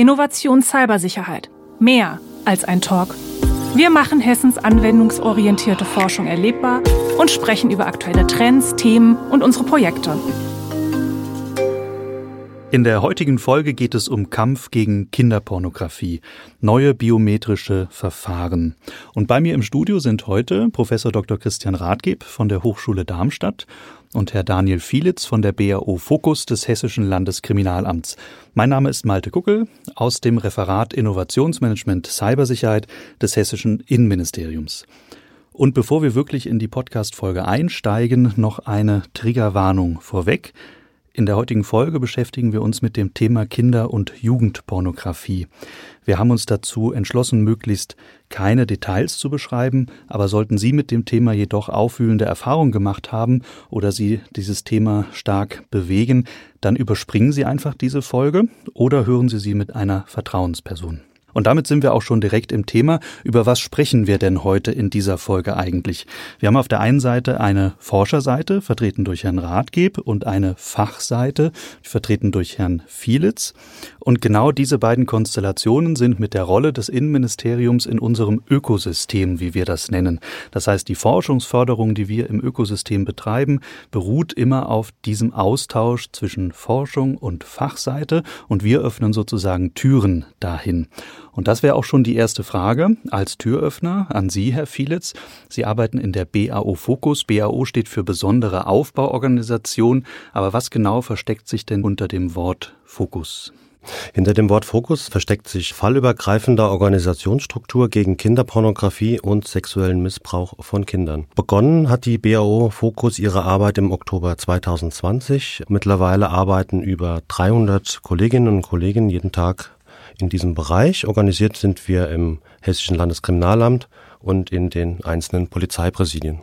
Innovation Cybersicherheit. Mehr als ein Talk. Wir machen Hessens anwendungsorientierte Forschung erlebbar und sprechen über aktuelle Trends, Themen und unsere Projekte. In der heutigen Folge geht es um Kampf gegen Kinderpornografie, neue biometrische Verfahren. Und bei mir im Studio sind heute Professor Dr. Christian Rathgeb von der Hochschule Darmstadt und Herr Daniel Fielitz von der BAO Fokus des Hessischen Landeskriminalamts. Mein Name ist Malte Kuckel aus dem Referat Innovationsmanagement Cybersicherheit des Hessischen Innenministeriums. Und bevor wir wirklich in die Podcast-Folge einsteigen, noch eine Triggerwarnung vorweg. In der heutigen Folge beschäftigen wir uns mit dem Thema Kinder- und Jugendpornografie. Wir haben uns dazu entschlossen, möglichst keine Details zu beschreiben, aber sollten Sie mit dem Thema jedoch aufwühlende Erfahrungen gemacht haben oder Sie dieses Thema stark bewegen, dann überspringen Sie einfach diese Folge oder hören Sie sie mit einer Vertrauensperson. Und damit sind wir auch schon direkt im Thema. Über was sprechen wir denn heute in dieser Folge eigentlich? Wir haben auf der einen Seite eine Forscherseite, vertreten durch Herrn Rathgeb, und eine Fachseite, vertreten durch Herrn Fielitz. Und genau diese beiden Konstellationen sind mit der Rolle des Innenministeriums in unserem Ökosystem, wie wir das nennen. Das heißt, die Forschungsförderung, die wir im Ökosystem betreiben, beruht immer auf diesem Austausch zwischen Forschung und Fachseite und wir öffnen sozusagen Türen dahin. Und das wäre auch schon die erste Frage als Türöffner an Sie, Herr Fielitz. Sie arbeiten in der BAO Fokus. BAO steht für besondere Aufbauorganisation. Aber was genau versteckt sich denn unter dem Wort Fokus? Hinter dem Wort Fokus versteckt sich fallübergreifender Organisationsstruktur gegen Kinderpornografie und sexuellen Missbrauch von Kindern. Begonnen hat die BAO Fokus ihre Arbeit im Oktober 2020. Mittlerweile arbeiten über 300 Kolleginnen und Kollegen jeden Tag in diesem Bereich. Organisiert sind wir im Hessischen Landeskriminalamt und in den einzelnen Polizeipräsidien.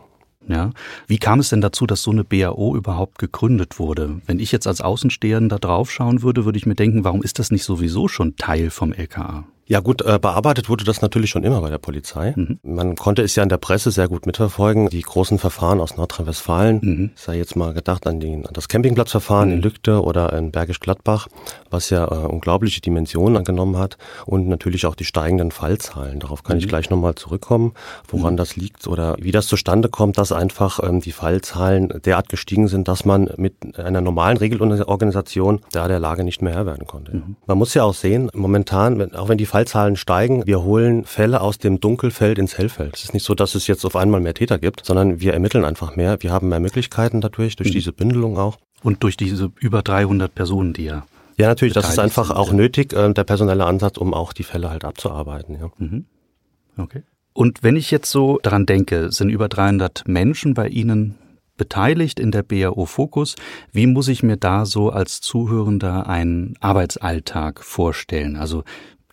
Ja. Wie kam es denn dazu, dass so eine BAO überhaupt gegründet wurde? Wenn ich jetzt als Außenstehender draufschauen würde, würde ich mir denken, warum ist das nicht sowieso schon Teil vom LKA? Ja gut, äh, bearbeitet wurde das natürlich schon immer bei der Polizei. Mhm. Man konnte es ja in der Presse sehr gut mitverfolgen. Die großen Verfahren aus Nordrhein-Westfalen, mhm. sei jetzt mal gedacht an, die, an das Campingplatzverfahren mhm. in Lügde oder in Bergisch Gladbach, was ja äh, unglaubliche Dimensionen angenommen hat und natürlich auch die steigenden Fallzahlen. Darauf kann ich mhm. gleich nochmal zurückkommen, woran mhm. das liegt oder wie das zustande kommt, dass einfach ähm, die Fallzahlen derart gestiegen sind, dass man mit einer normalen Regelorganisation da der Lage nicht mehr Herr werden konnte. Mhm. Man muss ja auch sehen, momentan, auch wenn die Fall Fallzahlen steigen. Wir holen Fälle aus dem Dunkelfeld ins Hellfeld. Es ist nicht so, dass es jetzt auf einmal mehr Täter gibt, sondern wir ermitteln einfach mehr. Wir haben mehr Möglichkeiten dadurch, durch mhm. diese Bündelung auch. Und durch diese über 300 Personen, die ja ja, natürlich, das ist einfach auch nötig, äh, der personelle Ansatz, um auch die Fälle halt abzuarbeiten. Ja. Mhm. Okay. Und wenn ich jetzt so daran denke, sind über 300 Menschen bei Ihnen beteiligt in der BAO Fokus. Wie muss ich mir da so als Zuhörender einen Arbeitsalltag vorstellen? Also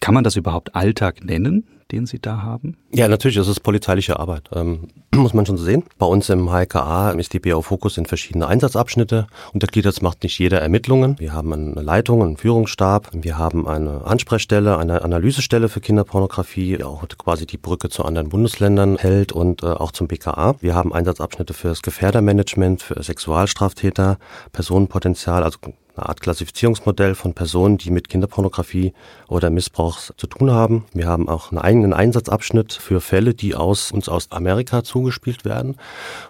kann man das überhaupt Alltag nennen, den Sie da haben? Ja, natürlich, das ist polizeiliche Arbeit, ähm, muss man schon sehen. Bei uns im HKA ist die BAU Fokus in verschiedene Einsatzabschnitte untergliedert. Macht nicht jeder Ermittlungen. Wir haben eine Leitung, einen Führungsstab, wir haben eine Ansprechstelle, eine Analysestelle für Kinderpornografie, die auch quasi die Brücke zu anderen Bundesländern hält und äh, auch zum BKA. Wir haben Einsatzabschnitte für das Gefährdermanagement, für Sexualstraftäter, Personenpotenzial, also eine Art Klassifizierungsmodell von Personen, die mit Kinderpornografie oder Missbrauch zu tun haben. Wir haben auch einen eigenen Einsatzabschnitt für Fälle, die aus uns aus Amerika zugespielt werden,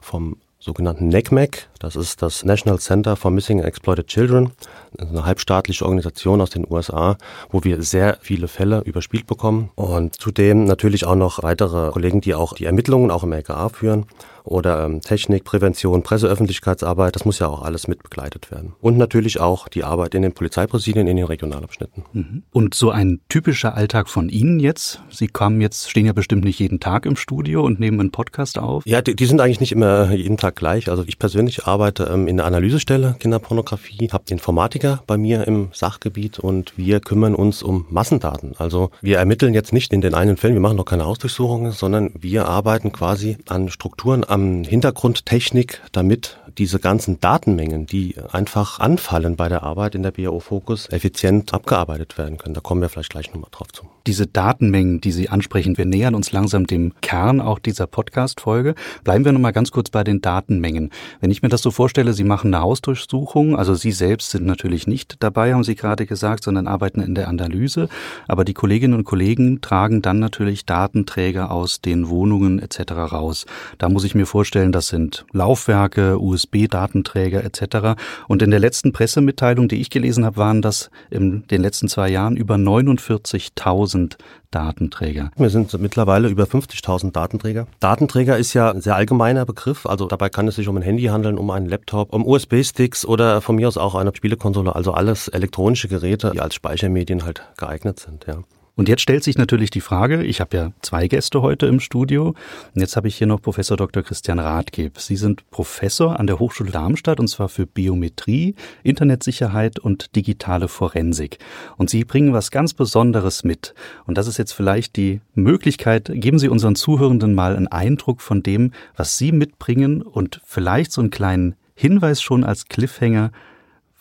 vom sogenannten NECMEC, das ist das National Center for Missing and Exploited Children, eine halbstaatliche Organisation aus den USA, wo wir sehr viele Fälle überspielt bekommen. Und zudem natürlich auch noch weitere Kollegen, die auch die Ermittlungen auch im LKA führen oder ähm, Technik, Prävention, Presseöffentlichkeitsarbeit, das muss ja auch alles mit begleitet werden. Und natürlich auch die Arbeit in den Polizeipräsidien, in den Regionalabschnitten. Mhm. Und so ein typischer Alltag von Ihnen jetzt? Sie kommen jetzt, stehen ja bestimmt nicht jeden Tag im Studio und nehmen einen Podcast auf? Ja, die, die sind eigentlich nicht immer jeden Tag gleich. Also ich persönlich arbeite ähm, in der Analysestelle Kinderpornografie, habe Informatiker bei mir im Sachgebiet und wir kümmern uns um Massendaten. Also wir ermitteln jetzt nicht in den einen Fällen, wir machen noch keine Hausdurchsuchungen, sondern wir arbeiten quasi an Strukturen, am Hintergrundtechnik, damit diese ganzen Datenmengen, die einfach anfallen bei der Arbeit in der BAO Focus, effizient abgearbeitet werden können. Da kommen wir vielleicht gleich nochmal drauf zu. Diese Datenmengen, die Sie ansprechen, wir nähern uns langsam dem Kern auch dieser Podcast-Folge. Bleiben wir nochmal ganz kurz bei den Datenmengen. Wenn ich mir das so vorstelle, Sie machen eine Hausdurchsuchung, also Sie selbst sind natürlich nicht dabei, haben Sie gerade gesagt, sondern arbeiten in der Analyse, aber die Kolleginnen und Kollegen tragen dann natürlich Datenträger aus den Wohnungen etc. raus. Da muss ich mir vorstellen, das sind Laufwerke, USB-Datenträger etc. Und in der letzten Pressemitteilung, die ich gelesen habe, waren das in den letzten zwei Jahren über 49.000 Datenträger. Wir sind mittlerweile über 50.000 Datenträger. Datenträger ist ja ein sehr allgemeiner Begriff. Also dabei kann es sich um ein Handy handeln, um einen Laptop, um USB-Sticks oder von mir aus auch eine Spielekonsole. Also alles elektronische Geräte, die als Speichermedien halt geeignet sind. Ja. Und jetzt stellt sich natürlich die Frage, ich habe ja zwei Gäste heute im Studio und jetzt habe ich hier noch Professor Dr. Christian Rathgeb. Sie sind Professor an der Hochschule Darmstadt und zwar für Biometrie, Internetsicherheit und digitale Forensik. Und Sie bringen was ganz Besonderes mit. Und das ist jetzt vielleicht die Möglichkeit, geben Sie unseren Zuhörenden mal einen Eindruck von dem, was Sie mitbringen und vielleicht so einen kleinen Hinweis schon als Cliffhanger,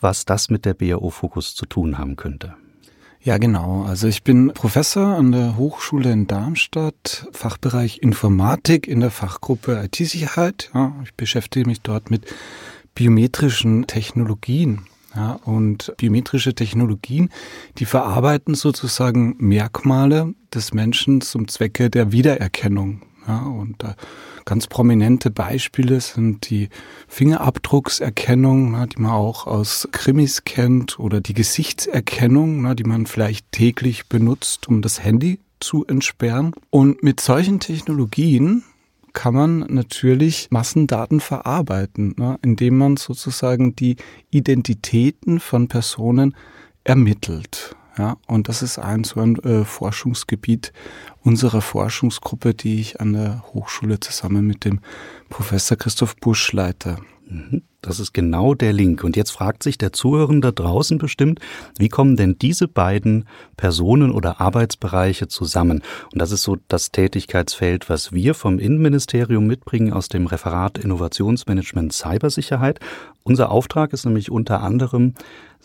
was das mit der BAO Fokus zu tun haben könnte. Ja, genau. Also ich bin Professor an der Hochschule in Darmstadt, Fachbereich Informatik in der Fachgruppe IT-Sicherheit. Ja, ich beschäftige mich dort mit biometrischen Technologien. Ja, und biometrische Technologien, die verarbeiten sozusagen Merkmale des Menschen zum Zwecke der Wiedererkennung. Ja, und äh, ganz prominente Beispiele sind die Fingerabdruckserkennung, na, die man auch aus Krimis kennt, oder die Gesichtserkennung, na, die man vielleicht täglich benutzt, um das Handy zu entsperren. Und mit solchen Technologien kann man natürlich Massendaten verarbeiten, ne, indem man sozusagen die Identitäten von Personen ermittelt. Ja, und das ist ein so ein äh, Forschungsgebiet unserer Forschungsgruppe, die ich an der Hochschule zusammen mit dem Professor Christoph Busch leite. Mhm. Das ist genau der Link. Und jetzt fragt sich der Zuhörende draußen bestimmt, wie kommen denn diese beiden Personen oder Arbeitsbereiche zusammen? Und das ist so das Tätigkeitsfeld, was wir vom Innenministerium mitbringen aus dem Referat Innovationsmanagement Cybersicherheit. Unser Auftrag ist nämlich unter anderem,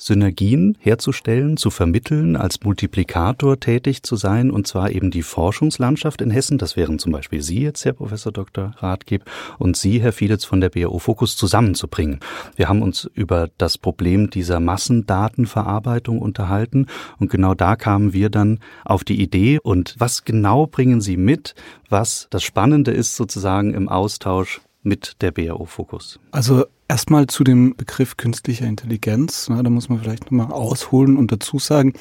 Synergien herzustellen, zu vermitteln, als Multiplikator tätig zu sein, und zwar eben die Forschungslandschaft in Hessen. Das wären zum Beispiel Sie jetzt, Herr Professor Dr. Rathgeb, und Sie, Herr Fieditz von der BAO Fokus zusammenzubringen. Wir haben uns über das Problem dieser Massendatenverarbeitung unterhalten und genau da kamen wir dann auf die Idee und was genau bringen Sie mit, was das Spannende ist sozusagen im Austausch mit der BAO Fokus? Also Erstmal zu dem Begriff künstlicher Intelligenz. Na, da muss man vielleicht nochmal ausholen und dazu sagen,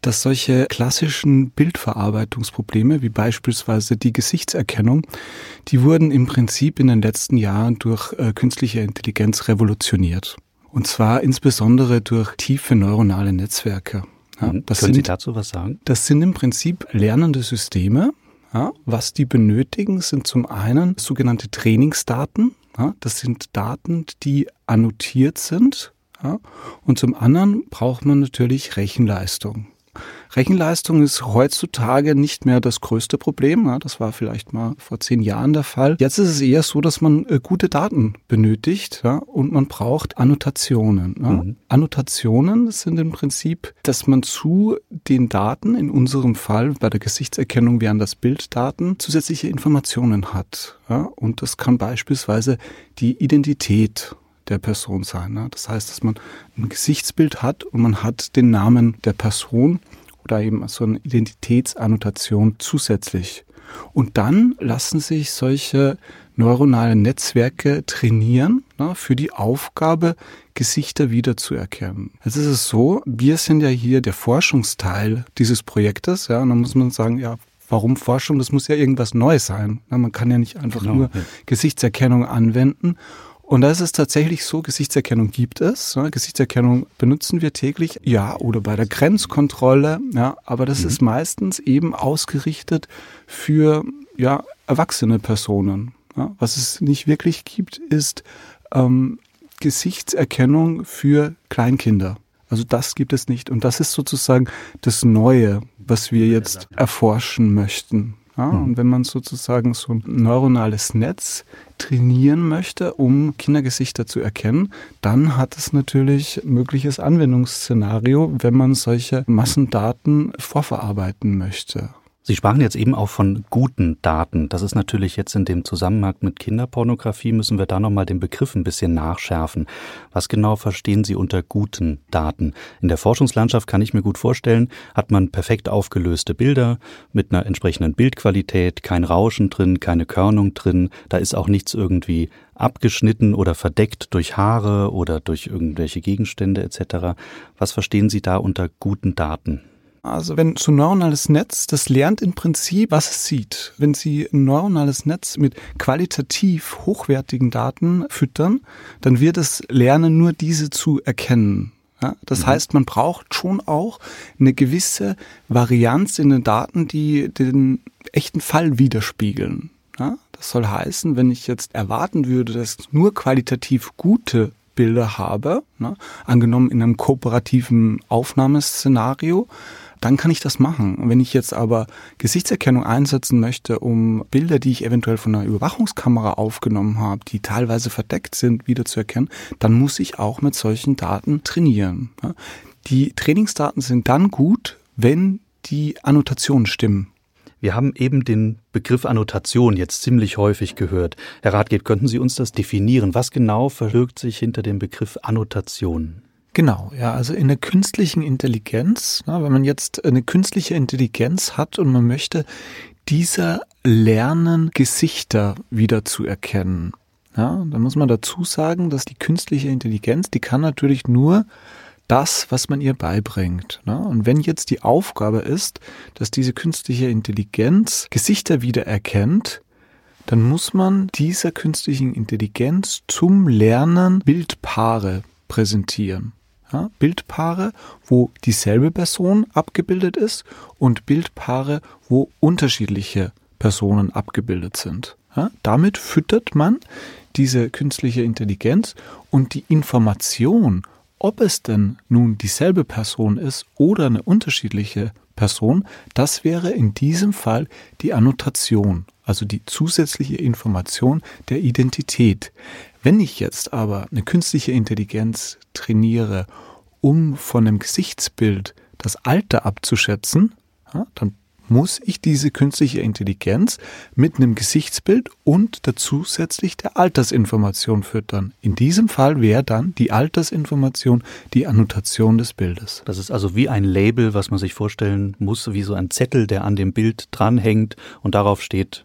dass solche klassischen Bildverarbeitungsprobleme, wie beispielsweise die Gesichtserkennung, die wurden im Prinzip in den letzten Jahren durch äh, künstliche Intelligenz revolutioniert. Und zwar insbesondere durch tiefe neuronale Netzwerke. Ja, mhm. das Können sind, Sie dazu was sagen? Das sind im Prinzip lernende Systeme. Ja, was die benötigen, sind zum einen sogenannte Trainingsdaten, ja, das sind Daten, die annotiert sind. Ja, und zum anderen braucht man natürlich Rechenleistung. Rechenleistung ist heutzutage nicht mehr das größte Problem. Ja, das war vielleicht mal vor zehn Jahren der Fall. Jetzt ist es eher so, dass man äh, gute Daten benötigt ja, und man braucht Annotationen. Ja. Mhm. Annotationen sind im Prinzip, dass man zu den Daten, in unserem Fall bei der Gesichtserkennung wären das Bilddaten, zusätzliche Informationen hat. Und das kann beispielsweise die Identität der Person sein. Das heißt, dass man ein Gesichtsbild hat und man hat den Namen der Person oder eben so eine Identitätsannotation zusätzlich. Und dann lassen sich solche neuronalen Netzwerke trainieren na, für die Aufgabe, Gesichter wiederzuerkennen. Jetzt ist es so, wir sind ja hier der Forschungsteil dieses Projektes, ja, und dann muss man sagen, ja, warum Forschung? Das muss ja irgendwas Neues sein. Na, man kann ja nicht einfach genau, nur ja. Gesichtserkennung anwenden. Und da ist es tatsächlich so, Gesichtserkennung gibt es. Ne? Gesichtserkennung benutzen wir täglich, ja, oder bei der Grenzkontrolle, ja, aber das mhm. ist meistens eben ausgerichtet für ja, erwachsene Personen. Ja? Was es nicht wirklich gibt, ist ähm, Gesichtserkennung für Kleinkinder. Also das gibt es nicht. Und das ist sozusagen das Neue, was wir jetzt erforschen möchten. Ja, mhm. Und wenn man sozusagen so ein neuronales Netz trainieren möchte, um Kindergesichter zu erkennen, dann hat es natürlich mögliches Anwendungsszenario, wenn man solche Massendaten vorverarbeiten möchte. Sie sprachen jetzt eben auch von guten Daten. Das ist natürlich jetzt in dem Zusammenhang mit Kinderpornografie, müssen wir da nochmal den Begriff ein bisschen nachschärfen. Was genau verstehen Sie unter guten Daten? In der Forschungslandschaft kann ich mir gut vorstellen, hat man perfekt aufgelöste Bilder mit einer entsprechenden Bildqualität, kein Rauschen drin, keine Körnung drin, da ist auch nichts irgendwie abgeschnitten oder verdeckt durch Haare oder durch irgendwelche Gegenstände etc. Was verstehen Sie da unter guten Daten? Also wenn so ein neuronales Netz, das lernt im Prinzip, was es sieht. Wenn Sie ein neuronales Netz mit qualitativ hochwertigen Daten füttern, dann wird es lernen, nur diese zu erkennen. Ja, das mhm. heißt, man braucht schon auch eine gewisse Varianz in den Daten, die den echten Fall widerspiegeln. Ja, das soll heißen, wenn ich jetzt erwarten würde, dass nur qualitativ gute Bilder habe, ne, angenommen in einem kooperativen Aufnahmeszenario, dann kann ich das machen. Wenn ich jetzt aber Gesichtserkennung einsetzen möchte, um Bilder, die ich eventuell von einer Überwachungskamera aufgenommen habe, die teilweise verdeckt sind, wieder zu erkennen, dann muss ich auch mit solchen Daten trainieren. Die Trainingsdaten sind dann gut, wenn die Annotationen stimmen. Wir haben eben den Begriff Annotation jetzt ziemlich häufig gehört. Herr Ratgeber, könnten Sie uns das definieren? Was genau verbirgt sich hinter dem Begriff Annotation? Genau, ja, also in der künstlichen Intelligenz, na, wenn man jetzt eine künstliche Intelligenz hat und man möchte dieser lernen, Gesichter wieder zu erkennen. Ja, dann muss man dazu sagen, dass die künstliche Intelligenz, die kann natürlich nur das, was man ihr beibringt. Ne? Und wenn jetzt die Aufgabe ist, dass diese künstliche Intelligenz Gesichter wieder erkennt, dann muss man dieser künstlichen Intelligenz zum Lernen Bildpaare präsentieren ja, Bildpaare, wo dieselbe Person abgebildet ist und Bildpaare, wo unterschiedliche Personen abgebildet sind. Ja, damit füttert man diese künstliche Intelligenz und die Information, ob es denn nun dieselbe Person ist oder eine unterschiedliche Person, das wäre in diesem Fall die Annotation, also die zusätzliche Information der Identität. Wenn ich jetzt aber eine künstliche Intelligenz trainiere, um von einem Gesichtsbild das Alter abzuschätzen, ja, dann muss ich diese künstliche Intelligenz mit einem Gesichtsbild und der zusätzlich der Altersinformation füttern. In diesem Fall wäre dann die Altersinformation die Annotation des Bildes. Das ist also wie ein Label, was man sich vorstellen muss, wie so ein Zettel, der an dem Bild dranhängt und darauf steht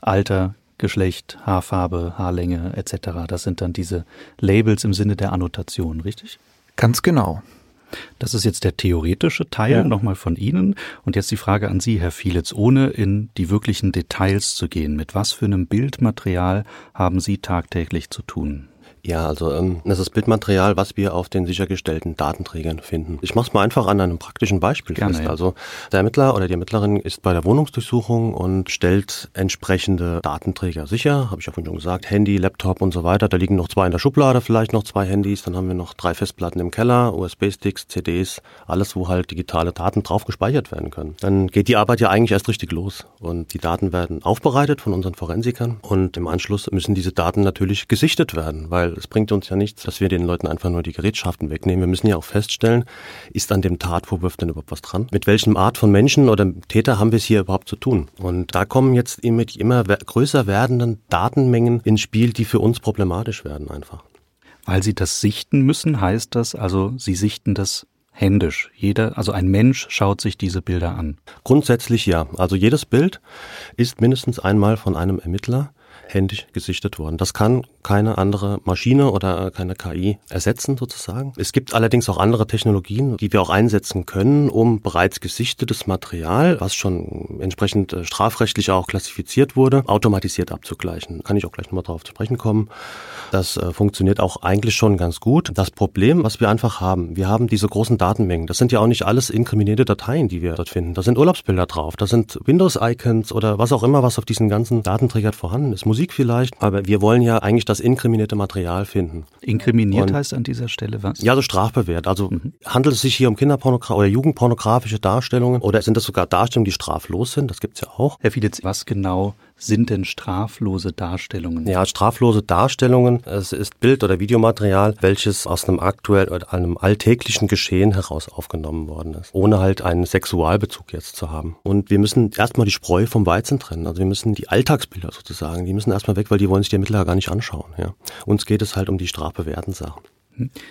Alter, Geschlecht, Haarfarbe, Haarlänge etc. Das sind dann diese Labels im Sinne der Annotation, richtig? Ganz genau. Das ist jetzt der theoretische Teil ja. nochmal von Ihnen. Und jetzt die Frage an Sie, Herr Fielitz, ohne in die wirklichen Details zu gehen. Mit was für einem Bildmaterial haben Sie tagtäglich zu tun? Ja, also ähm, das ist Bildmaterial, was wir auf den sichergestellten Datenträgern finden. Ich mache es mal einfach an einem praktischen Beispiel Gerne, fest. Ja. Also der Ermittler oder die Ermittlerin ist bei der Wohnungsdurchsuchung und stellt entsprechende Datenträger sicher. Habe ich ja vorhin schon gesagt, Handy, Laptop und so weiter. Da liegen noch zwei in der Schublade, vielleicht noch zwei Handys. Dann haben wir noch drei Festplatten im Keller, USB-Sticks, CDs, alles, wo halt digitale Daten drauf gespeichert werden können. Dann geht die Arbeit ja eigentlich erst richtig los und die Daten werden aufbereitet von unseren Forensikern und im Anschluss müssen diese Daten natürlich gesichtet werden, weil weil es bringt uns ja nichts, dass wir den Leuten einfach nur die Gerätschaften wegnehmen. Wir müssen ja auch feststellen, ist an dem Tatvorwurf denn überhaupt was dran? Mit welchem Art von Menschen oder Täter haben wir es hier überhaupt zu tun? Und da kommen jetzt mit immer größer werdenden Datenmengen ins Spiel, die für uns problematisch werden einfach. Weil Sie das sichten müssen, heißt das also, Sie sichten das händisch. Jeder, also ein Mensch schaut sich diese Bilder an. Grundsätzlich ja. Also jedes Bild ist mindestens einmal von einem Ermittler händisch gesichtet worden. Das kann keine andere Maschine oder keine KI ersetzen sozusagen. Es gibt allerdings auch andere Technologien, die wir auch einsetzen können, um bereits gesichtetes Material, was schon entsprechend äh, strafrechtlich auch klassifiziert wurde, automatisiert abzugleichen. Kann ich auch gleich nochmal darauf zu sprechen kommen. Das äh, funktioniert auch eigentlich schon ganz gut. Das Problem, was wir einfach haben, wir haben diese großen Datenmengen. Das sind ja auch nicht alles inkriminierte Dateien, die wir dort finden. Da sind Urlaubsbilder drauf, da sind Windows-Icons oder was auch immer, was auf diesen ganzen Datenträgern vorhanden ist. Musik vielleicht, aber wir wollen ja eigentlich das inkriminierte Material finden. Inkriminiert Und, heißt an dieser Stelle was? Ja, so strafbewehrt. Also mhm. handelt es sich hier um Kinderpornografie oder jugendpornografische Darstellungen oder sind das sogar Darstellungen, die straflos sind? Das gibt's ja auch. Herr Fieditz, was genau sind denn straflose Darstellungen? Ja, straflose Darstellungen, es ist Bild- oder Videomaterial, welches aus einem aktuell oder einem alltäglichen Geschehen heraus aufgenommen worden ist, ohne halt einen Sexualbezug jetzt zu haben. Und wir müssen erstmal die Spreu vom Weizen trennen. Also wir müssen die Alltagsbilder sozusagen, die müssen erstmal weg, weil die wollen sich die Ermittler gar nicht anschauen. Ja. Uns geht es halt um die strafbewährten Sachen.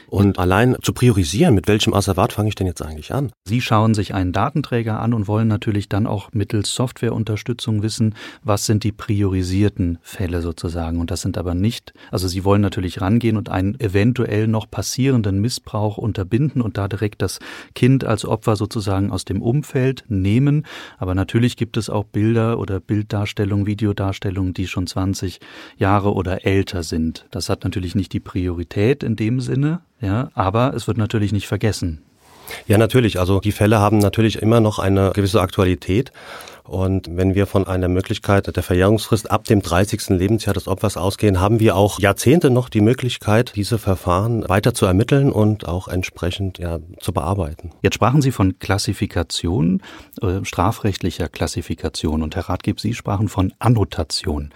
Und allein zu priorisieren, mit welchem Asservat fange ich denn jetzt eigentlich an? Sie schauen sich einen Datenträger an und wollen natürlich dann auch mittels Softwareunterstützung wissen, was sind die priorisierten Fälle sozusagen. Und das sind aber nicht, also Sie wollen natürlich rangehen und einen eventuell noch passierenden Missbrauch unterbinden und da direkt das Kind als Opfer sozusagen aus dem Umfeld nehmen. Aber natürlich gibt es auch Bilder oder Bilddarstellungen, Videodarstellungen, die schon 20 Jahre oder älter sind. Das hat natürlich nicht die Priorität in dem Sinne Sinne, ja, aber es wird natürlich nicht vergessen. Ja, natürlich. Also die Fälle haben natürlich immer noch eine gewisse Aktualität. Und wenn wir von einer Möglichkeit der Verjährungsfrist ab dem 30. Lebensjahr des Opfers ausgehen, haben wir auch Jahrzehnte noch die Möglichkeit, diese Verfahren weiter zu ermitteln und auch entsprechend ja, zu bearbeiten. Jetzt sprachen Sie von Klassifikation, äh, strafrechtlicher Klassifikation und Herr Ratgeb, Sie sprachen von Annotation.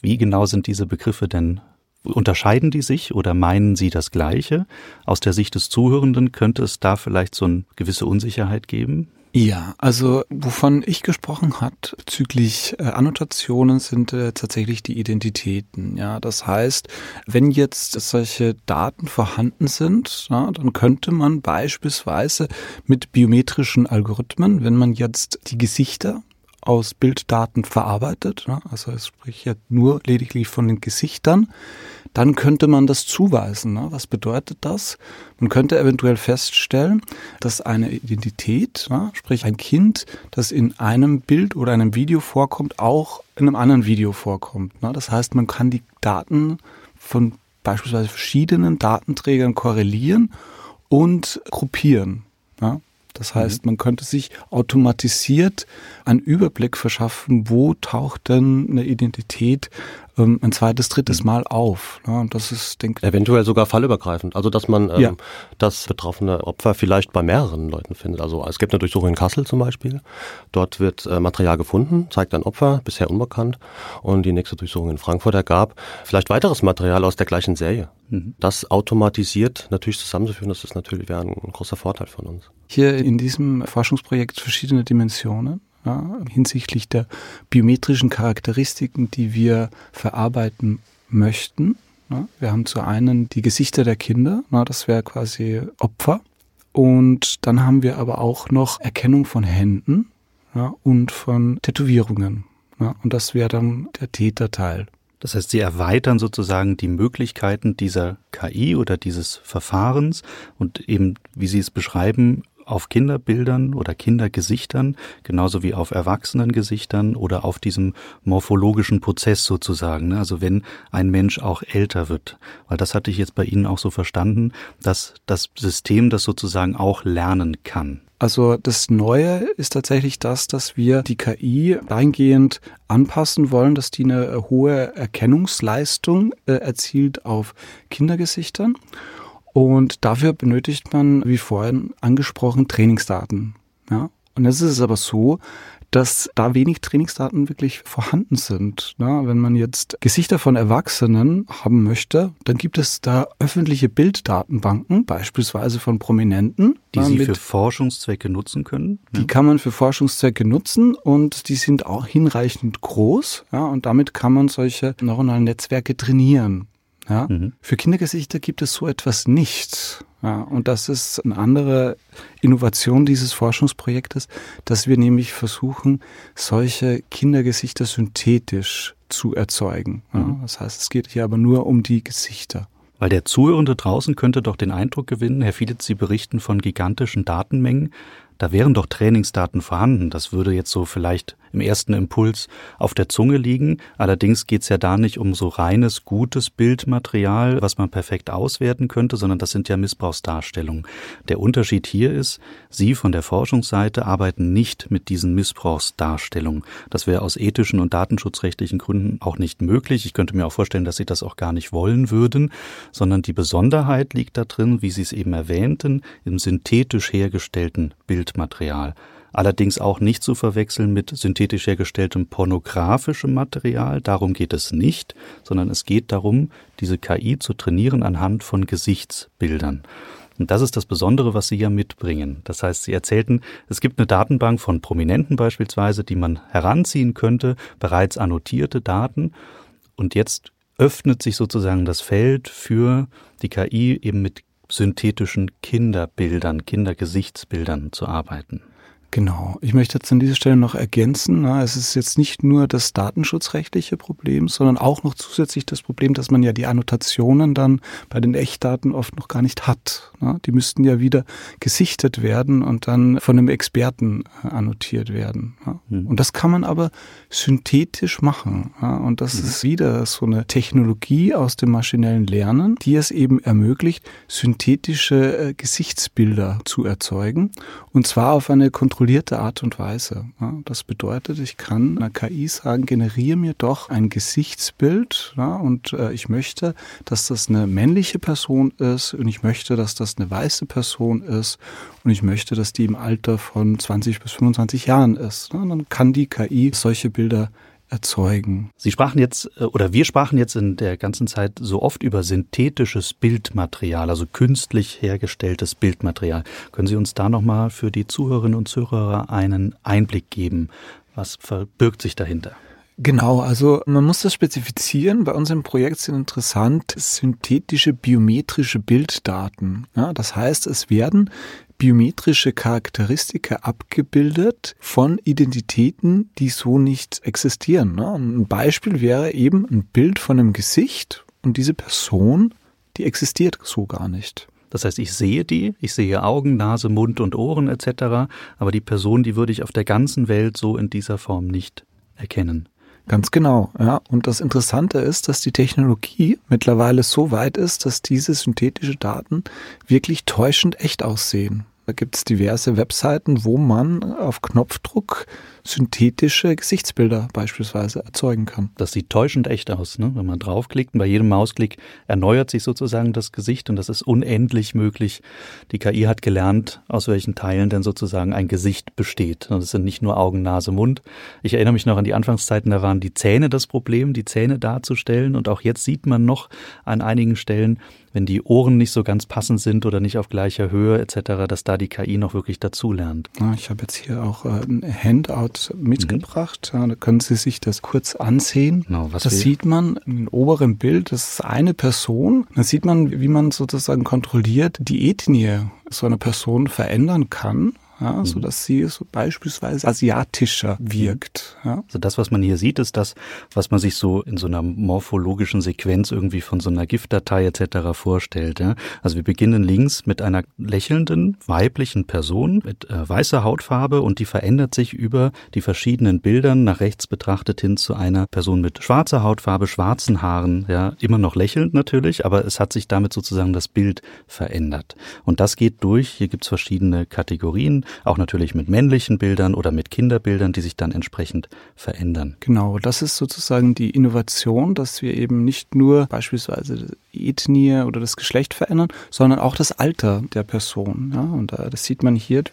Wie genau sind diese Begriffe denn Unterscheiden die sich oder meinen sie das Gleiche? Aus der Sicht des Zuhörenden könnte es da vielleicht so eine gewisse Unsicherheit geben? Ja, also wovon ich gesprochen hat bezüglich äh, Annotationen sind äh, tatsächlich die Identitäten. Ja, das heißt, wenn jetzt solche Daten vorhanden sind, ja, dann könnte man beispielsweise mit biometrischen Algorithmen, wenn man jetzt die Gesichter aus Bilddaten verarbeitet, ja, also es spricht ja nur lediglich von den Gesichtern, dann könnte man das zuweisen. Ne? Was bedeutet das? Man könnte eventuell feststellen, dass eine Identität, ne, sprich ein Kind, das in einem Bild oder einem Video vorkommt, auch in einem anderen Video vorkommt. Ne? Das heißt, man kann die Daten von beispielsweise verschiedenen Datenträgern korrelieren und gruppieren. Ja? Das heißt, mhm. man könnte sich automatisiert einen Überblick verschaffen, wo taucht denn eine Identität ähm, ein zweites, drittes mhm. Mal auf. Ja, und das ist, denke ich. Eventuell sogar fallübergreifend. Also, dass man ähm, ja. das betroffene Opfer vielleicht bei mehreren Leuten findet. Also, es gibt eine Durchsuchung in Kassel zum Beispiel. Dort wird äh, Material gefunden, zeigt ein Opfer, bisher unbekannt. Und die nächste Durchsuchung in Frankfurt ergab vielleicht weiteres Material aus der gleichen Serie. Mhm. Das automatisiert natürlich zusammenzuführen, das ist natürlich wäre ein großer Vorteil von uns. Hier in diesem Forschungsprojekt verschiedene Dimensionen ja, hinsichtlich der biometrischen Charakteristiken, die wir verarbeiten möchten. Ja. Wir haben zu einen die Gesichter der Kinder, ja, das wäre quasi Opfer. Und dann haben wir aber auch noch Erkennung von Händen und von Tätowierungen. und das wäre dann der Täterteil. Das heißt, Sie erweitern sozusagen die Möglichkeiten dieser KI oder dieses Verfahrens und eben, wie Sie es beschreiben, auf Kinderbildern oder Kindergesichtern, genauso wie auf Erwachsenengesichtern oder auf diesem morphologischen Prozess sozusagen. Ne? Also wenn ein Mensch auch älter wird. Weil das hatte ich jetzt bei Ihnen auch so verstanden, dass das System das sozusagen auch lernen kann. Also das Neue ist tatsächlich das, dass wir die KI dahingehend anpassen wollen, dass die eine hohe Erkennungsleistung äh, erzielt auf Kindergesichtern und dafür benötigt man, wie vorhin angesprochen, Trainingsdaten. Ja? Und jetzt ist es aber so, dass da wenig Trainingsdaten wirklich vorhanden sind. Ja, wenn man jetzt Gesichter von Erwachsenen haben möchte, dann gibt es da öffentliche Bilddatenbanken, beispielsweise von Prominenten. Die Sie mit, für Forschungszwecke nutzen können? Die ja. kann man für Forschungszwecke nutzen und die sind auch hinreichend groß. Ja, und damit kann man solche neuronalen Netzwerke trainieren. Ja? Mhm. Für Kindergesichter gibt es so etwas nicht. Ja, und das ist eine andere Innovation dieses Forschungsprojektes, dass wir nämlich versuchen, solche Kindergesichter synthetisch zu erzeugen. Ja, mhm. das heißt, es geht hier aber nur um die Gesichter. Weil der Zuhörende draußen könnte doch den Eindruck gewinnen, Herr Fieditz, Sie berichten von gigantischen Datenmengen. Da wären doch Trainingsdaten vorhanden. Das würde jetzt so vielleicht im ersten Impuls auf der Zunge liegen. Allerdings geht es ja da nicht um so reines, gutes Bildmaterial, was man perfekt auswerten könnte, sondern das sind ja Missbrauchsdarstellungen. Der Unterschied hier ist, Sie von der Forschungsseite arbeiten nicht mit diesen Missbrauchsdarstellungen. Das wäre aus ethischen und datenschutzrechtlichen Gründen auch nicht möglich. Ich könnte mir auch vorstellen, dass Sie das auch gar nicht wollen würden, sondern die Besonderheit liegt da drin, wie Sie es eben erwähnten, im synthetisch hergestellten Bildmaterial. Allerdings auch nicht zu verwechseln mit synthetisch hergestelltem pornografischem Material. Darum geht es nicht, sondern es geht darum, diese KI zu trainieren anhand von Gesichtsbildern. Und das ist das Besondere, was Sie ja mitbringen. Das heißt, Sie erzählten, es gibt eine Datenbank von Prominenten beispielsweise, die man heranziehen könnte, bereits annotierte Daten. Und jetzt öffnet sich sozusagen das Feld für die KI eben mit synthetischen Kinderbildern, Kindergesichtsbildern zu arbeiten. Genau. Ich möchte jetzt an dieser Stelle noch ergänzen, na, es ist jetzt nicht nur das datenschutzrechtliche Problem, sondern auch noch zusätzlich das Problem, dass man ja die Annotationen dann bei den Echtdaten oft noch gar nicht hat. Na. Die müssten ja wieder gesichtet werden und dann von einem Experten äh, annotiert werden. Mhm. Und das kann man aber synthetisch machen. Und das mhm. ist wieder so eine Technologie aus dem maschinellen Lernen, die es eben ermöglicht, synthetische äh, Gesichtsbilder zu erzeugen. Und zwar auf eine kontrollierte kontrollierte Art und Weise. Das bedeutet, ich kann einer KI sagen, generiere mir doch ein Gesichtsbild und äh, ich möchte, dass das eine männliche Person ist und ich möchte, dass das eine weiße Person ist und ich möchte, dass die im Alter von 20 bis 25 Jahren ist. Ja, dann kann die KI solche Bilder erzeugen. Sie sprachen jetzt, äh, oder wir sprachen jetzt in der ganzen Zeit so oft über synthetisches Bildmaterial, also künstlich hergestelltes Bildmaterial. Können Sie uns da nochmal für die Zuhörerinnen und Zuhörer einen Einblick geben? Was verbirgt sich dahinter? Genau, also man muss das spezifizieren. Bei unserem Projekt sind interessant synthetische biometrische Bilddaten. Ja, das heißt, es werden biometrische Charakteristika abgebildet von Identitäten, die so nicht existieren. Ne? Ein Beispiel wäre eben ein Bild von einem Gesicht und diese Person, die existiert so gar nicht. Das heißt, ich sehe die, ich sehe Augen, Nase, Mund und Ohren etc., aber die Person, die würde ich auf der ganzen Welt so in dieser Form nicht erkennen. Ganz genau, ja. Und das Interessante ist, dass die Technologie mittlerweile so weit ist, dass diese synthetische Daten wirklich täuschend echt aussehen. Da gibt es diverse Webseiten, wo man auf Knopfdruck synthetische Gesichtsbilder beispielsweise erzeugen kann. Das sieht täuschend echt aus, ne? wenn man draufklickt. Und bei jedem Mausklick erneuert sich sozusagen das Gesicht und das ist unendlich möglich. Die KI hat gelernt, aus welchen Teilen denn sozusagen ein Gesicht besteht. Und das sind nicht nur Augen, Nase, Mund. Ich erinnere mich noch an die Anfangszeiten, da waren die Zähne das Problem, die Zähne darzustellen. Und auch jetzt sieht man noch an einigen Stellen, wenn die Ohren nicht so ganz passend sind oder nicht auf gleicher Höhe etc., dass da die KI noch wirklich dazulernt. Ich habe jetzt hier auch äh, ein Handout mitgebracht. Mhm. Da können Sie sich das kurz ansehen. Genau, was das sieht man im oberen Bild. Das ist eine Person. Da sieht man, wie man sozusagen kontrolliert die Ethnie so einer Person verändern kann ja, mhm. so dass sie so beispielsweise asiatischer wirkt. Ja. Also das, was man hier sieht, ist das, was man sich so in so einer morphologischen Sequenz irgendwie von so einer Giftdatei etc. vorstellt. Ja. Also wir beginnen links mit einer lächelnden weiblichen Person mit äh, weißer Hautfarbe und die verändert sich über die verschiedenen Bildern nach rechts betrachtet hin zu einer Person mit schwarzer Hautfarbe, schwarzen Haaren, ja, immer noch lächelnd natürlich, aber es hat sich damit sozusagen das Bild verändert. Und das geht durch, hier gibt's verschiedene Kategorien auch natürlich mit männlichen Bildern oder mit Kinderbildern, die sich dann entsprechend verändern. Genau, das ist sozusagen die Innovation, dass wir eben nicht nur beispielsweise Ethnie oder das Geschlecht verändern, sondern auch das Alter der Person. Ja, und das sieht man hier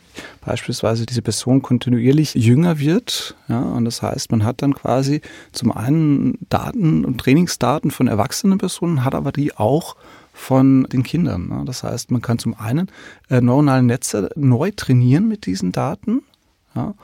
beispielsweise diese Person kontinuierlich jünger wird. Ja, und das heißt, man hat dann quasi zum einen Daten und Trainingsdaten von erwachsenen Personen, hat aber die auch von den Kindern. Ne? Das heißt, man kann zum einen äh, neuronale Netze neu trainieren mit diesen Daten. Ja,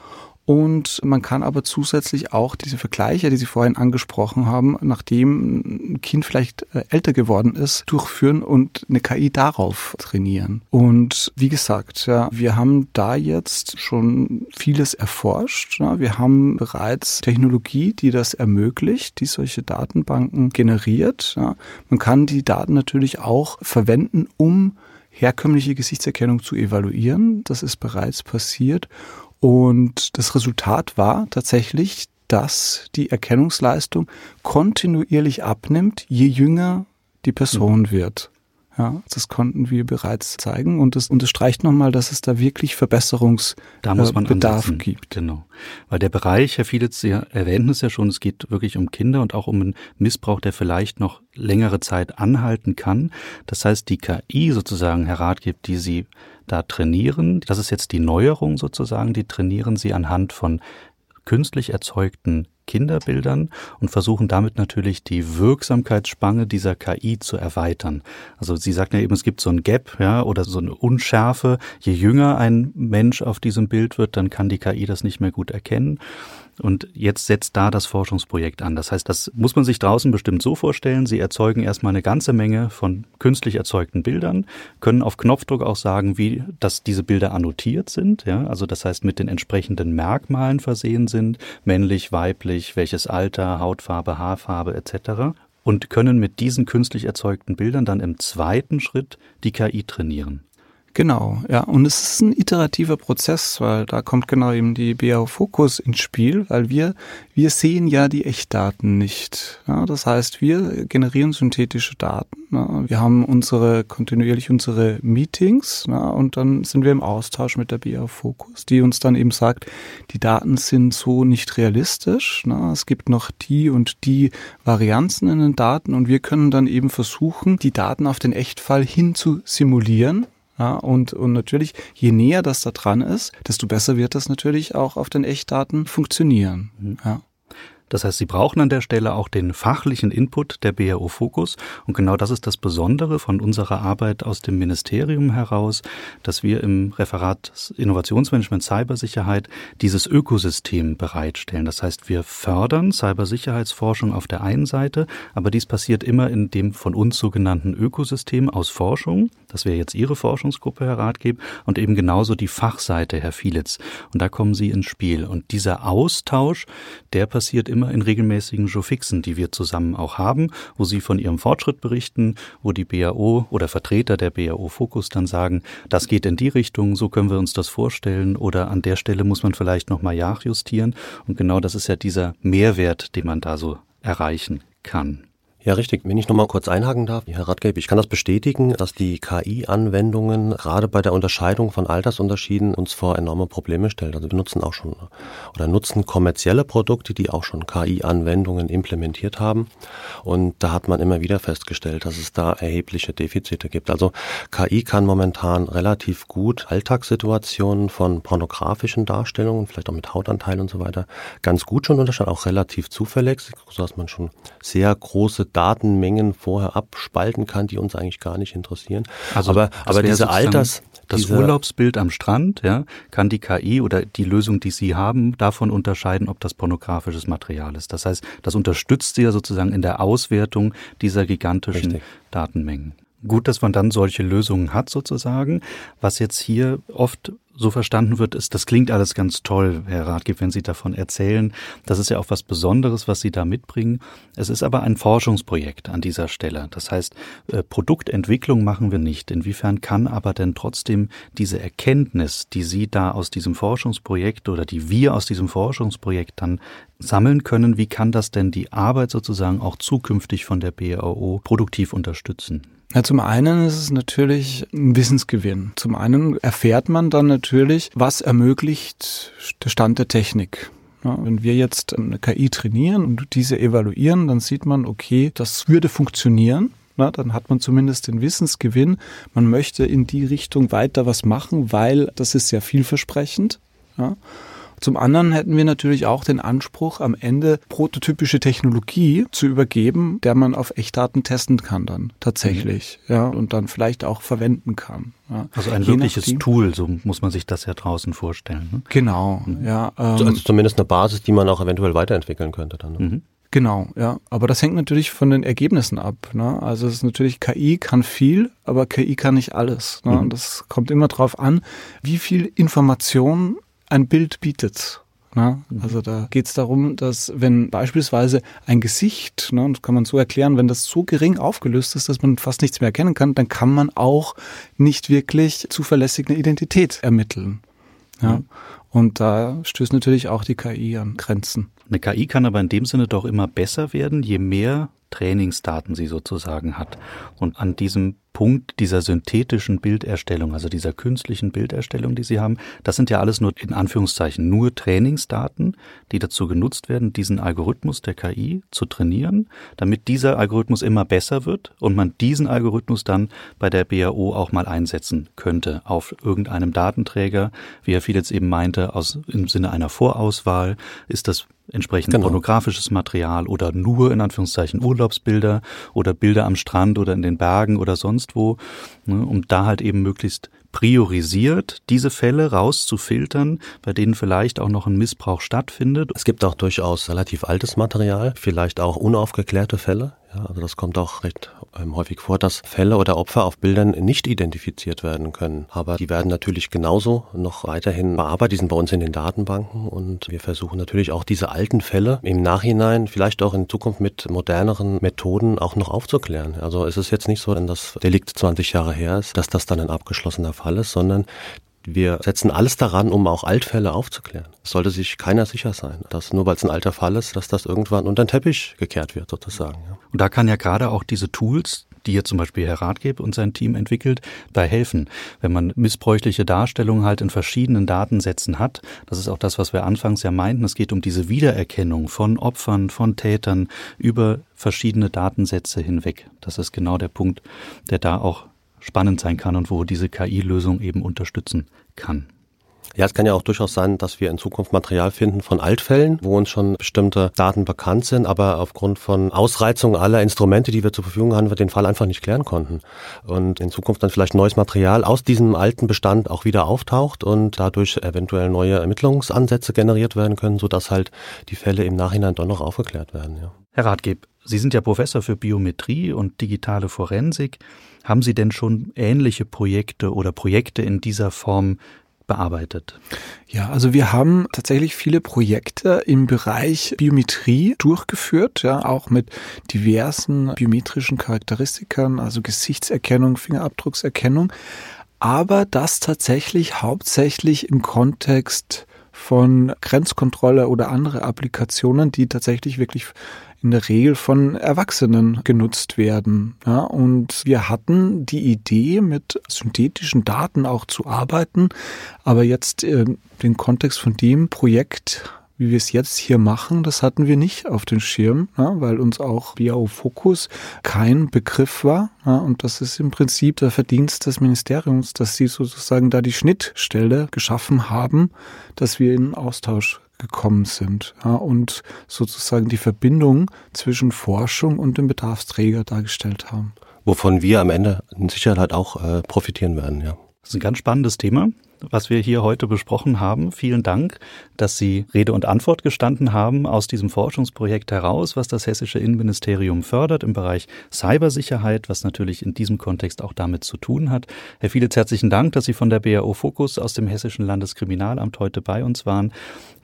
und man kann aber zusätzlich auch diese Vergleiche, die Sie vorhin angesprochen haben, nachdem ein Kind vielleicht äh, älter geworden ist, durchführen und eine KI darauf trainieren. Und wie gesagt, ja, wir haben da jetzt schon vieles erforscht. Ja. Wir haben bereits Technologie, die das ermöglicht, die solche Datenbanken generiert. Ja. Man kann die Daten natürlich auch verwenden, um herkömmliche Gesichtserkennung zu evaluieren. Das ist bereits passiert. Und das Resultat war tatsächlich, dass die Erkennungsleistung kontinuierlich abnimmt, je jünger die Person mhm. wird. Ja, das konnten wir bereits zeigen und das unterstreicht nochmal, dass es da wirklich Verbesserungsbedarf äh, gibt. Genau. Weil der Bereich, Herr Fielitz, Sie erwähnten es ja schon, es geht wirklich um Kinder und auch um einen Missbrauch, der vielleicht noch längere Zeit anhalten kann. Das heißt, die KI sozusagen, Herr Ratgeber, die Sie da trainieren, das ist jetzt die Neuerung sozusagen, die trainieren Sie anhand von künstlich erzeugten Kinderbildern und versuchen damit natürlich die Wirksamkeitsspanne dieser KI zu erweitern. Also Sie sagten ja eben, es gibt so ein Gap, ja, oder so eine Unschärfe. Je jünger ein Mensch auf diesem Bild wird, dann kann die KI das nicht mehr gut erkennen. Und jetzt setzt da das Forschungsprojekt an. Das heißt, das muss man sich draußen bestimmt so vorstellen. Sie erzeugen erstmal eine ganze Menge von künstlich erzeugten Bildern, können auf Knopfdruck auch sagen, wie, dass diese Bilder annotiert sind. Ja, also das heißt, mit den entsprechenden Merkmalen versehen sind. Männlich, weiblich, welches Alter, Hautfarbe, Haarfarbe etc. Und können mit diesen künstlich erzeugten Bildern dann im zweiten Schritt die KI trainieren. Genau, ja. Und es ist ein iterativer Prozess, weil da kommt genau eben die BAO Fokus ins Spiel, weil wir, wir sehen ja die Echtdaten nicht. Ja, das heißt, wir generieren synthetische Daten. Ja, wir haben unsere, kontinuierlich unsere Meetings, ja, und dann sind wir im Austausch mit der BAO Fokus, die uns dann eben sagt, die Daten sind so nicht realistisch. Es gibt noch die und die Varianzen in den Daten und wir können dann eben versuchen, die Daten auf den Echtfall hin zu simulieren ja, und, und natürlich, je näher das da dran ist, desto besser wird das natürlich auch auf den Echtdaten funktionieren. Mhm. Ja. Das heißt, Sie brauchen an der Stelle auch den fachlichen Input der BRO Fokus. Und genau das ist das Besondere von unserer Arbeit aus dem Ministerium heraus, dass wir im Referat Innovationsmanagement Cybersicherheit dieses Ökosystem bereitstellen. Das heißt, wir fördern Cybersicherheitsforschung auf der einen Seite, aber dies passiert immer in dem von uns sogenannten Ökosystem aus Forschung. Das wäre jetzt Ihre Forschungsgruppe, Herr Ratgeb, und eben genauso die Fachseite, Herr Fielitz. Und da kommen Sie ins Spiel. Und dieser Austausch, der passiert in regelmäßigen Showfixen, die wir zusammen auch haben, wo Sie von Ihrem Fortschritt berichten, wo die BAO oder Vertreter der BAO Fokus dann sagen, das geht in die Richtung, so können wir uns das vorstellen oder an der Stelle muss man vielleicht nochmal nachjustieren. Und genau das ist ja dieser Mehrwert, den man da so erreichen kann. Ja, richtig. Wenn ich nochmal kurz einhaken darf, Herr Radgeb, ich kann das bestätigen, dass die KI-Anwendungen gerade bei der Unterscheidung von Altersunterschieden uns vor enorme Probleme stellen. Also wir nutzen auch schon oder nutzen kommerzielle Produkte, die auch schon KI-Anwendungen implementiert haben. Und da hat man immer wieder festgestellt, dass es da erhebliche Defizite gibt. Also KI kann momentan relativ gut Alltagssituationen von pornografischen Darstellungen, vielleicht auch mit Hautanteil und so weiter, ganz gut schon unterscheiden, auch relativ zuverlässig, sodass man schon sehr große Datenmengen vorher abspalten kann, die uns eigentlich gar nicht interessieren. Also aber, aber diese Alters, das diese Urlaubsbild am Strand, ja, kann die KI oder die Lösung, die Sie haben, davon unterscheiden, ob das pornografisches Material ist. Das heißt, das unterstützt Sie ja sozusagen in der Auswertung dieser gigantischen Richtig. Datenmengen. Gut, dass man dann solche Lösungen hat sozusagen. Was jetzt hier oft so verstanden wird, ist, das klingt alles ganz toll, Herr Ratgeber, wenn Sie davon erzählen. Das ist ja auch was Besonderes, was Sie da mitbringen. Es ist aber ein Forschungsprojekt an dieser Stelle. Das heißt, äh, Produktentwicklung machen wir nicht. Inwiefern kann aber denn trotzdem diese Erkenntnis, die Sie da aus diesem Forschungsprojekt oder die wir aus diesem Forschungsprojekt dann sammeln können, wie kann das denn die Arbeit sozusagen auch zukünftig von der BAO produktiv unterstützen? Ja, zum einen ist es natürlich ein Wissensgewinn. Zum einen erfährt man dann natürlich, was ermöglicht der Stand der Technik. Ja, wenn wir jetzt eine KI trainieren und diese evaluieren, dann sieht man, okay, das würde funktionieren. Na, dann hat man zumindest den Wissensgewinn. Man möchte in die Richtung weiter was machen, weil das ist sehr vielversprechend. Ja. Zum anderen hätten wir natürlich auch den Anspruch, am Ende prototypische Technologie zu übergeben, der man auf Echtdaten testen kann dann tatsächlich, mhm. ja, und dann vielleicht auch verwenden kann. Ja. Also ein Je wirkliches nachdem, Tool, so muss man sich das ja draußen vorstellen. Ne? Genau, mhm. ja. Ähm, also zumindest eine Basis, die man auch eventuell weiterentwickeln könnte dann. Ne? Mhm. Genau, ja. Aber das hängt natürlich von den Ergebnissen ab. Ne? Also es ist natürlich, KI kann viel, aber KI kann nicht alles. Ne? Mhm. Und das kommt immer darauf an, wie viel Information ein Bild bietet. Ne? Mhm. Also da geht es darum, dass wenn beispielsweise ein Gesicht, ne, das kann man so erklären, wenn das so gering aufgelöst ist, dass man fast nichts mehr erkennen kann, dann kann man auch nicht wirklich zuverlässig eine Identität ermitteln. Ja. Mhm. Und da stößt natürlich auch die KI an Grenzen. Eine KI kann aber in dem Sinne doch immer besser werden, je mehr Trainingsdaten sie sozusagen hat. Und an diesem Punkt dieser synthetischen Bilderstellung, also dieser künstlichen Bilderstellung, die Sie haben, das sind ja alles nur in Anführungszeichen nur Trainingsdaten, die dazu genutzt werden, diesen Algorithmus der KI zu trainieren, damit dieser Algorithmus immer besser wird und man diesen Algorithmus dann bei der BAO auch mal einsetzen könnte auf irgendeinem Datenträger, wie Herr Fielitz eben meinte, aus, im Sinne einer Vorauswahl ist das entsprechend genau. pornografisches Material oder nur in Anführungszeichen Urlaubsbilder oder Bilder am Strand oder in den Bergen oder sonst wo, ne, um da halt eben möglichst priorisiert, diese Fälle rauszufiltern, bei denen vielleicht auch noch ein Missbrauch stattfindet. Es gibt auch durchaus relativ altes Material, vielleicht auch unaufgeklärte Fälle. Ja, also das kommt auch recht ähm, häufig vor, dass Fälle oder Opfer auf Bildern nicht identifiziert werden können. Aber die werden natürlich genauso noch weiterhin bearbeitet. Die sind bei uns in den Datenbanken und wir versuchen natürlich auch diese alten Fälle im Nachhinein, vielleicht auch in Zukunft mit moderneren Methoden auch noch aufzuklären. Also es ist jetzt nicht so, wenn das Delikt 20 Jahre her ist, dass das dann ein abgeschlossener Fall ist, sondern wir setzen alles daran, um auch Altfälle aufzuklären. Es sollte sich keiner sicher sein, dass nur weil es ein alter Fall ist, dass das irgendwann unter den Teppich gekehrt wird, sozusagen. Ja. Und da kann ja gerade auch diese Tools, die hier zum Beispiel Herr Ratgeb und sein Team entwickelt, da helfen. Wenn man missbräuchliche Darstellungen halt in verschiedenen Datensätzen hat, das ist auch das, was wir anfangs ja meinten, es geht um diese Wiedererkennung von Opfern, von Tätern über verschiedene Datensätze hinweg. Das ist genau der Punkt, der da auch spannend sein kann und wo diese KI-Lösung eben unterstützen kann. Ja, es kann ja auch durchaus sein, dass wir in Zukunft Material finden von Altfällen, wo uns schon bestimmte Daten bekannt sind, aber aufgrund von Ausreizung aller Instrumente, die wir zur Verfügung haben, wir den Fall einfach nicht klären konnten. Und in Zukunft dann vielleicht neues Material aus diesem alten Bestand auch wieder auftaucht und dadurch eventuell neue Ermittlungsansätze generiert werden können, sodass halt die Fälle im Nachhinein doch noch aufgeklärt werden. Ja. Herr Ratgeb, Sie sind ja Professor für Biometrie und digitale Forensik. Haben Sie denn schon ähnliche Projekte oder Projekte in dieser Form bearbeitet? Ja, also wir haben tatsächlich viele Projekte im Bereich Biometrie durchgeführt, ja, auch mit diversen biometrischen Charakteristikern, also Gesichtserkennung, Fingerabdruckserkennung, aber das tatsächlich hauptsächlich im Kontext von Grenzkontrolle oder andere Applikationen, die tatsächlich wirklich in der Regel von Erwachsenen genutzt werden. Ja, und wir hatten die Idee, mit synthetischen Daten auch zu arbeiten, aber jetzt äh, den Kontext von dem Projekt wie wir es jetzt hier machen, das hatten wir nicht auf dem Schirm, ja, weil uns auch BAO Fokus kein Begriff war. Ja, und das ist im Prinzip der Verdienst des Ministeriums, dass sie sozusagen da die Schnittstelle geschaffen haben, dass wir in Austausch gekommen sind ja, und sozusagen die Verbindung zwischen Forschung und dem Bedarfsträger dargestellt haben. Wovon wir am Ende in Sicherheit auch äh, profitieren werden, ja. Das ist ein ganz spannendes Thema was wir hier heute besprochen haben. Vielen Dank, dass Sie Rede und Antwort gestanden haben aus diesem Forschungsprojekt heraus, was das hessische Innenministerium fördert im Bereich Cybersicherheit, was natürlich in diesem Kontext auch damit zu tun hat. Herr Fielitz, herzlichen Dank, dass Sie von der BAO Fokus aus dem Hessischen Landeskriminalamt heute bei uns waren.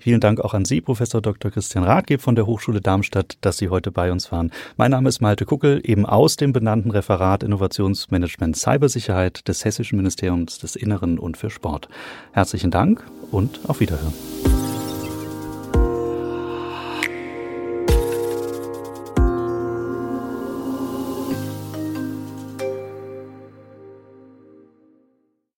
Vielen Dank auch an Sie, Professor Dr. Christian Rathgeb von der Hochschule Darmstadt, dass Sie heute bei uns waren. Mein Name ist Malte Kuckel, eben aus dem benannten Referat Innovationsmanagement Cybersicherheit des Hessischen Ministeriums des Inneren und für Sport. Herzlichen Dank und auf Wiederhören.